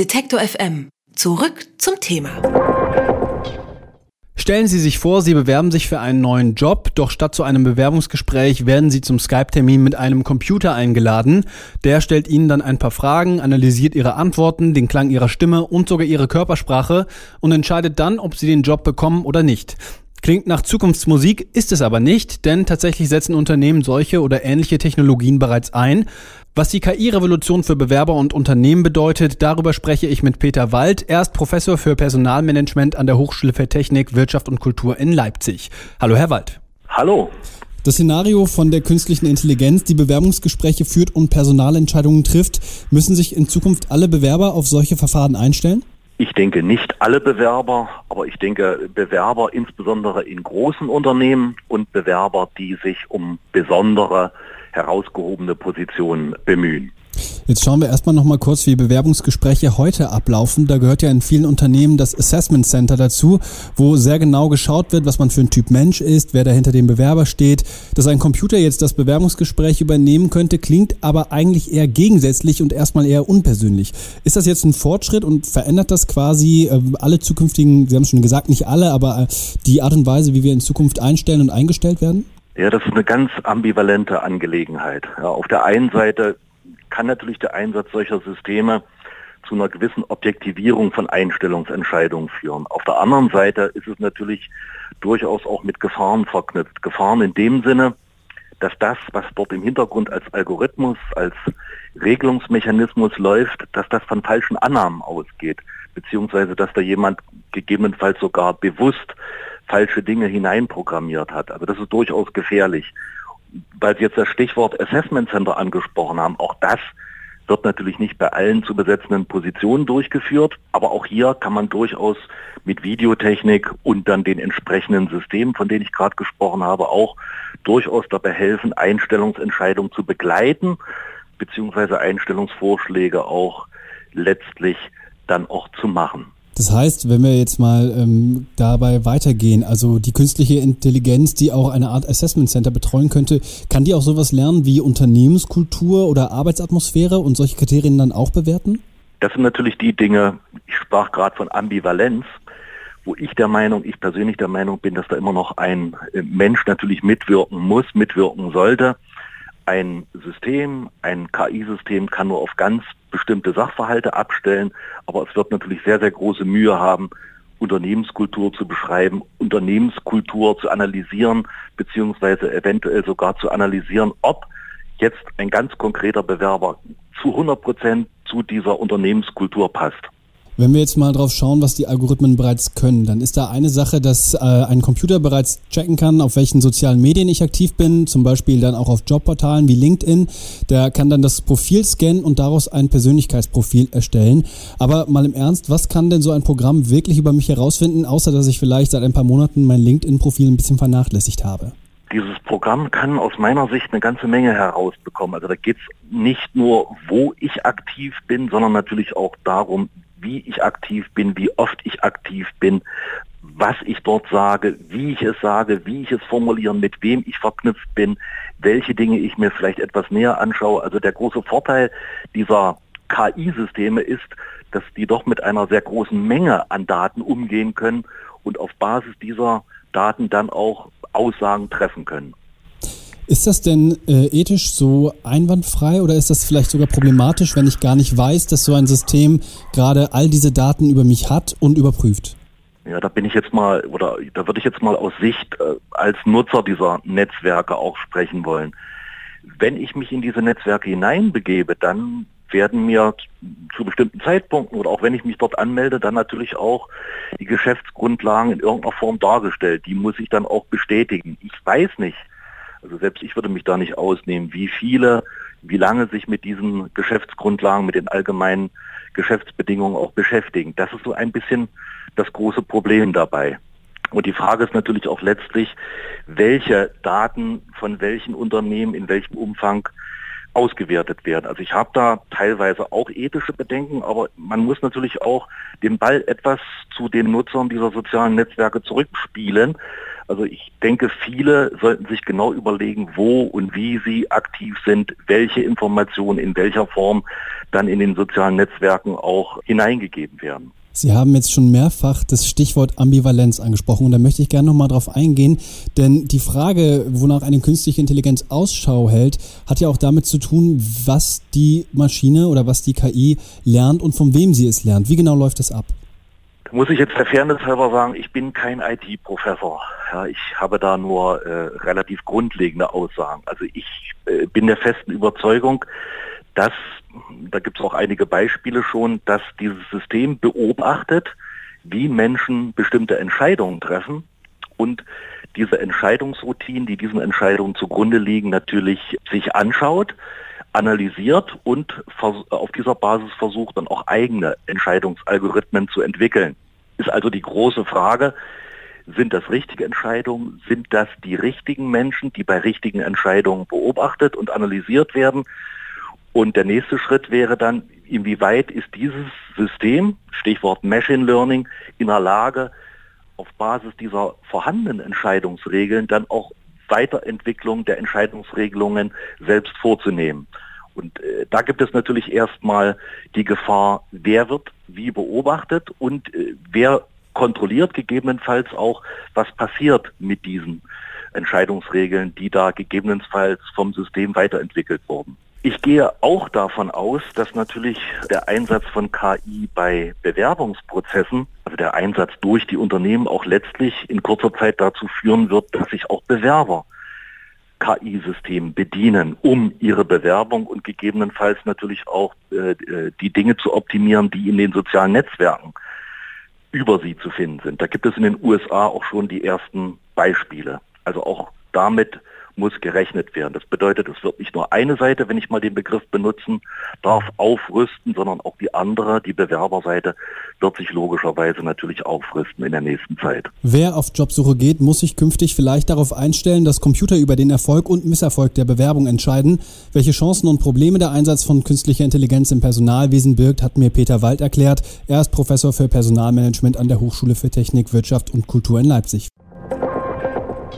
Detektor FM. Zurück zum Thema. Stellen Sie sich vor, Sie bewerben sich für einen neuen Job, doch statt zu einem Bewerbungsgespräch werden Sie zum Skype-Termin mit einem Computer eingeladen. Der stellt Ihnen dann ein paar Fragen, analysiert Ihre Antworten, den Klang Ihrer Stimme und sogar Ihre Körpersprache und entscheidet dann, ob Sie den Job bekommen oder nicht. Klingt nach Zukunftsmusik, ist es aber nicht, denn tatsächlich setzen Unternehmen solche oder ähnliche Technologien bereits ein. Was die KI-Revolution für Bewerber und Unternehmen bedeutet, darüber spreche ich mit Peter Wald. Er ist Professor für Personalmanagement an der Hochschule für Technik, Wirtschaft und Kultur in Leipzig. Hallo, Herr Wald. Hallo. Das Szenario von der künstlichen Intelligenz, die Bewerbungsgespräche führt und Personalentscheidungen trifft, müssen sich in Zukunft alle Bewerber auf solche Verfahren einstellen? Ich denke nicht alle Bewerber, aber ich denke Bewerber insbesondere in großen Unternehmen und Bewerber, die sich um besondere herausgehobene Positionen bemühen. Jetzt schauen wir erstmal noch mal kurz, wie Bewerbungsgespräche heute ablaufen. Da gehört ja in vielen Unternehmen das Assessment Center dazu, wo sehr genau geschaut wird, was man für ein Typ Mensch ist, wer da hinter dem Bewerber steht. Dass ein Computer jetzt das Bewerbungsgespräch übernehmen könnte, klingt aber eigentlich eher gegensätzlich und erstmal eher unpersönlich. Ist das jetzt ein Fortschritt und verändert das quasi äh, alle zukünftigen, Sie haben schon gesagt, nicht alle, aber äh, die Art und Weise, wie wir in Zukunft einstellen und eingestellt werden? Ja, das ist eine ganz ambivalente Angelegenheit. Ja, auf der einen Seite kann natürlich der Einsatz solcher Systeme zu einer gewissen Objektivierung von Einstellungsentscheidungen führen. Auf der anderen Seite ist es natürlich durchaus auch mit Gefahren verknüpft. Gefahren in dem Sinne, dass das, was dort im Hintergrund als Algorithmus, als Regelungsmechanismus läuft, dass das von falschen Annahmen ausgeht, beziehungsweise dass da jemand gegebenenfalls sogar bewusst falsche Dinge hineinprogrammiert hat. Also das ist durchaus gefährlich weil Sie jetzt das Stichwort Assessment Center angesprochen haben, auch das wird natürlich nicht bei allen zu besetzenden Positionen durchgeführt, aber auch hier kann man durchaus mit Videotechnik und dann den entsprechenden Systemen, von denen ich gerade gesprochen habe, auch durchaus dabei helfen, Einstellungsentscheidungen zu begleiten, beziehungsweise Einstellungsvorschläge auch letztlich dann auch zu machen. Das heißt, wenn wir jetzt mal ähm, dabei weitergehen, also die künstliche Intelligenz, die auch eine Art Assessment Center betreuen könnte, kann die auch sowas lernen wie Unternehmenskultur oder Arbeitsatmosphäre und solche Kriterien dann auch bewerten? Das sind natürlich die Dinge, ich sprach gerade von Ambivalenz, wo ich der Meinung, ich persönlich der Meinung bin, dass da immer noch ein äh, Mensch natürlich mitwirken muss, mitwirken sollte. Ein System, ein KI-System kann nur auf ganz bestimmte Sachverhalte abstellen, aber es wird natürlich sehr, sehr große Mühe haben, Unternehmenskultur zu beschreiben, Unternehmenskultur zu analysieren, beziehungsweise eventuell sogar zu analysieren, ob jetzt ein ganz konkreter Bewerber zu 100 Prozent zu dieser Unternehmenskultur passt. Wenn wir jetzt mal drauf schauen, was die Algorithmen bereits können, dann ist da eine Sache, dass äh, ein Computer bereits checken kann, auf welchen sozialen Medien ich aktiv bin, zum Beispiel dann auch auf Jobportalen wie LinkedIn. Der kann dann das Profil scannen und daraus ein Persönlichkeitsprofil erstellen. Aber mal im Ernst, was kann denn so ein Programm wirklich über mich herausfinden, außer dass ich vielleicht seit ein paar Monaten mein LinkedIn-Profil ein bisschen vernachlässigt habe? Dieses Programm kann aus meiner Sicht eine ganze Menge herausbekommen. Also da geht es nicht nur, wo ich aktiv bin, sondern natürlich auch darum, wie ich aktiv bin, wie oft ich aktiv bin, was ich dort sage, wie ich es sage, wie ich es formuliere, mit wem ich verknüpft bin, welche Dinge ich mir vielleicht etwas näher anschaue. Also der große Vorteil dieser KI-Systeme ist, dass die doch mit einer sehr großen Menge an Daten umgehen können und auf Basis dieser Daten dann auch Aussagen treffen können. Ist das denn äh, ethisch so einwandfrei oder ist das vielleicht sogar problematisch, wenn ich gar nicht weiß, dass so ein System gerade all diese Daten über mich hat und überprüft? Ja, da bin ich jetzt mal, oder da würde ich jetzt mal aus Sicht äh, als Nutzer dieser Netzwerke auch sprechen wollen. Wenn ich mich in diese Netzwerke hineinbegebe, dann werden mir zu bestimmten Zeitpunkten oder auch wenn ich mich dort anmelde, dann natürlich auch die Geschäftsgrundlagen in irgendeiner Form dargestellt. Die muss ich dann auch bestätigen. Ich weiß nicht, also selbst ich würde mich da nicht ausnehmen, wie viele, wie lange sich mit diesen Geschäftsgrundlagen, mit den allgemeinen Geschäftsbedingungen auch beschäftigen. Das ist so ein bisschen das große Problem dabei. Und die Frage ist natürlich auch letztlich, welche Daten von welchen Unternehmen in welchem Umfang ausgewertet werden. Also ich habe da teilweise auch ethische Bedenken, aber man muss natürlich auch den Ball etwas zu den Nutzern dieser sozialen Netzwerke zurückspielen. Also ich denke, viele sollten sich genau überlegen, wo und wie sie aktiv sind, welche Informationen in welcher Form dann in den sozialen Netzwerken auch hineingegeben werden. Sie haben jetzt schon mehrfach das Stichwort Ambivalenz angesprochen und da möchte ich gerne nochmal drauf eingehen, denn die Frage, wonach eine künstliche Intelligenz Ausschau hält, hat ja auch damit zu tun, was die Maschine oder was die KI lernt und von wem sie es lernt. Wie genau läuft das ab? Muss ich jetzt der Fairness halber sagen, ich bin kein IT-Professor. Ja, ich habe da nur äh, relativ grundlegende Aussagen. Also ich äh, bin der festen Überzeugung, dass da gibt es auch einige Beispiele schon, dass dieses System beobachtet, wie Menschen bestimmte Entscheidungen treffen und diese Entscheidungsroutinen, die diesen Entscheidungen zugrunde liegen, natürlich sich anschaut, analysiert und auf dieser Basis versucht dann auch eigene Entscheidungsalgorithmen zu entwickeln. Ist also die große Frage, sind das richtige Entscheidungen? Sind das die richtigen Menschen, die bei richtigen Entscheidungen beobachtet und analysiert werden? Und der nächste Schritt wäre dann, inwieweit ist dieses System, Stichwort Machine Learning, in der Lage, auf Basis dieser vorhandenen Entscheidungsregeln dann auch Weiterentwicklung der Entscheidungsregelungen selbst vorzunehmen. Und äh, da gibt es natürlich erstmal die Gefahr, wer wird wie beobachtet und äh, wer kontrolliert gegebenenfalls auch, was passiert mit diesen Entscheidungsregeln, die da gegebenenfalls vom System weiterentwickelt wurden. Ich gehe auch davon aus, dass natürlich der Einsatz von KI bei Bewerbungsprozessen, also der Einsatz durch die Unternehmen auch letztlich in kurzer Zeit dazu führen wird, dass sich auch Bewerber KI-System bedienen, um ihre Bewerbung und gegebenenfalls natürlich auch äh, äh, die Dinge zu optimieren, die in den sozialen Netzwerken über sie zu finden sind. Da gibt es in den USA auch schon die ersten Beispiele. Also auch damit muss gerechnet werden. Das bedeutet, es wird nicht nur eine Seite, wenn ich mal den Begriff benutzen darf, aufrüsten, sondern auch die andere, die Bewerberseite, wird sich logischerweise natürlich aufrüsten in der nächsten Zeit. Wer auf Jobsuche geht, muss sich künftig vielleicht darauf einstellen, dass Computer über den Erfolg und Misserfolg der Bewerbung entscheiden. Welche Chancen und Probleme der Einsatz von künstlicher Intelligenz im Personalwesen birgt, hat mir Peter Wald erklärt. Er ist Professor für Personalmanagement an der Hochschule für Technik, Wirtschaft und Kultur in Leipzig.